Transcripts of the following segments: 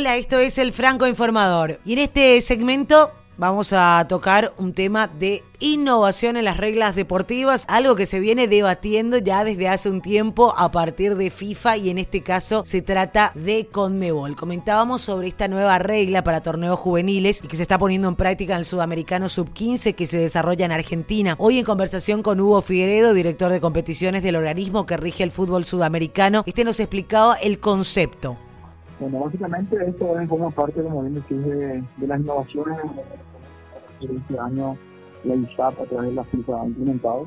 Hola, esto es el Franco Informador. Y en este segmento vamos a tocar un tema de innovación en las reglas deportivas, algo que se viene debatiendo ya desde hace un tiempo a partir de FIFA y en este caso se trata de Conmebol. Comentábamos sobre esta nueva regla para torneos juveniles y que se está poniendo en práctica en el Sudamericano Sub-15 que se desarrolla en Argentina. Hoy en conversación con Hugo Figueredo, director de competiciones del organismo que rige el fútbol sudamericano, este nos explicaba el concepto. Bueno, básicamente esto es como parte, como bien decís, de, de las innovaciones que este año la ISAP a través de la FIFA ha implementado.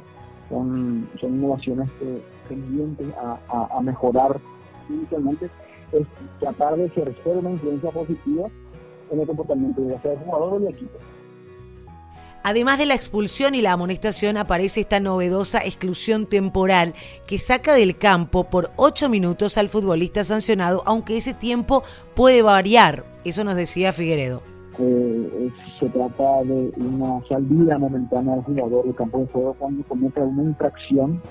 Son, son innovaciones que tendientes a, a, mejorar inicialmente, es tratar de ejercer una influencia positiva en el comportamiento de del jugador o del equipo. Además de la expulsión y la amonestación, aparece esta novedosa exclusión temporal que saca del campo por 8 minutos al futbolista sancionado, aunque ese tiempo puede variar. Eso nos decía Figueredo. Eh, se trata de una salida momentánea del jugador del campo de juego cuando comete una infracción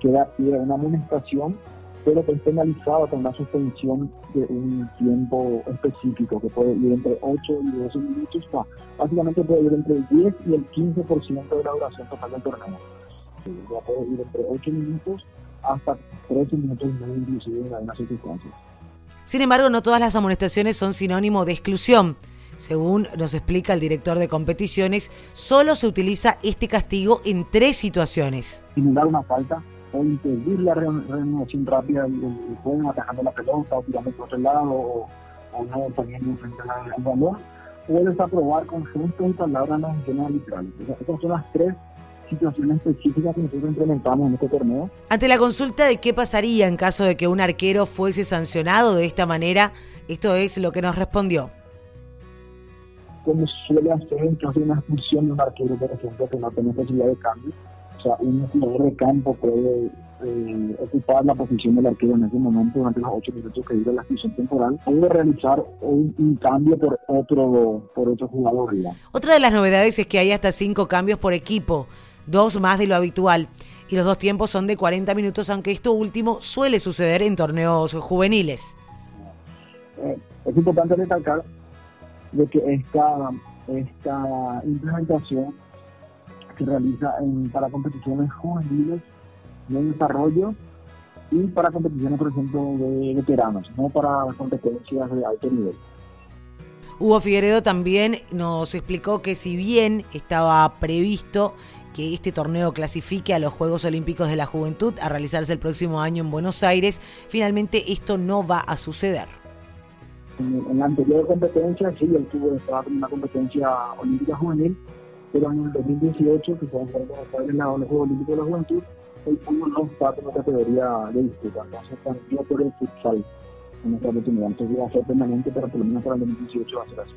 que da pie a una amonestación pero que es penalizado con una suspensión de un tiempo específico, que puede ir entre 8 y 12 minutos, básicamente puede ir entre el 10 y el 15% de la duración total del torneo. Ya puede ir entre 8 minutos hasta 13 minutos y medio inclusive en algunas circunstancias. Sin embargo, no todas las amonestaciones son sinónimo de exclusión. Según nos explica el director de competiciones, solo se utiliza este castigo en tres situaciones. Simular una falta, o impedir la renovación rápida del juego atajando la pelota o tirando por otro lado o, no poniendo frente al balón o desaprobar conjuntos y palabras en las sesiones arbitrales. Estas son las tres situaciones específicas que nosotros implementamos en este torneo. Ante la consulta de qué pasaría en caso de que un arquero fuese sancionado de esta manera, esto es lo que nos respondió. Como suele hacer en caso de una expulsión de un arquero, por ejemplo, que no tiene posibilidad de cambio, o sea, un jugador de campo puede eh, ocupar la posición del arquero en ese momento durante los ocho minutos que dura la expulsión temporal, puede realizar un, cambio por otro, por otro jugador. Otra de las novedades es que hay hasta cinco cambios por equipo, dos más de lo habitual. Y los dos tiempos son de 40 minutos, aunque esto último suele suceder en torneos juveniles. Eh, es importante recalcar de que esta, esta implementación se realiza en, para competiciones juveniles de desarrollo y para competiciones, por ejemplo, de veteranos, no para competencias de alto nivel. Hugo Figueredo también nos explicó que si bien estaba previsto que este torneo clasifique a los Juegos Olímpicos de la Juventud a realizarse el próximo año en Buenos Aires, finalmente esto no va a suceder. En, la anterior competencia, sí, él tuvo estaba en una competencia olímpica juvenil, pero en el 2018, que fue en la los Juegos Olímpicos de la Juventud, el fútbol no está la categoría de disputa, entonces cambió por el futsal en esta oportunidad. Entonces va a ser permanente, pero por lo menos para el 2018 va a ser así.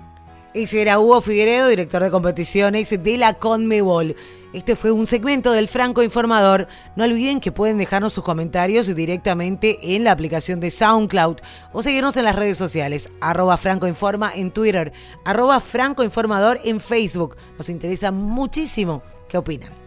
Ese era Hugo Figueredo, director de competiciones de la Conmebol. Este fue un segmento del Franco Informador. No olviden que pueden dejarnos sus comentarios directamente en la aplicación de SoundCloud o seguirnos en las redes sociales, arroba Franco Informa en Twitter, arroba Franco Informador en Facebook. Nos interesa muchísimo qué opinan.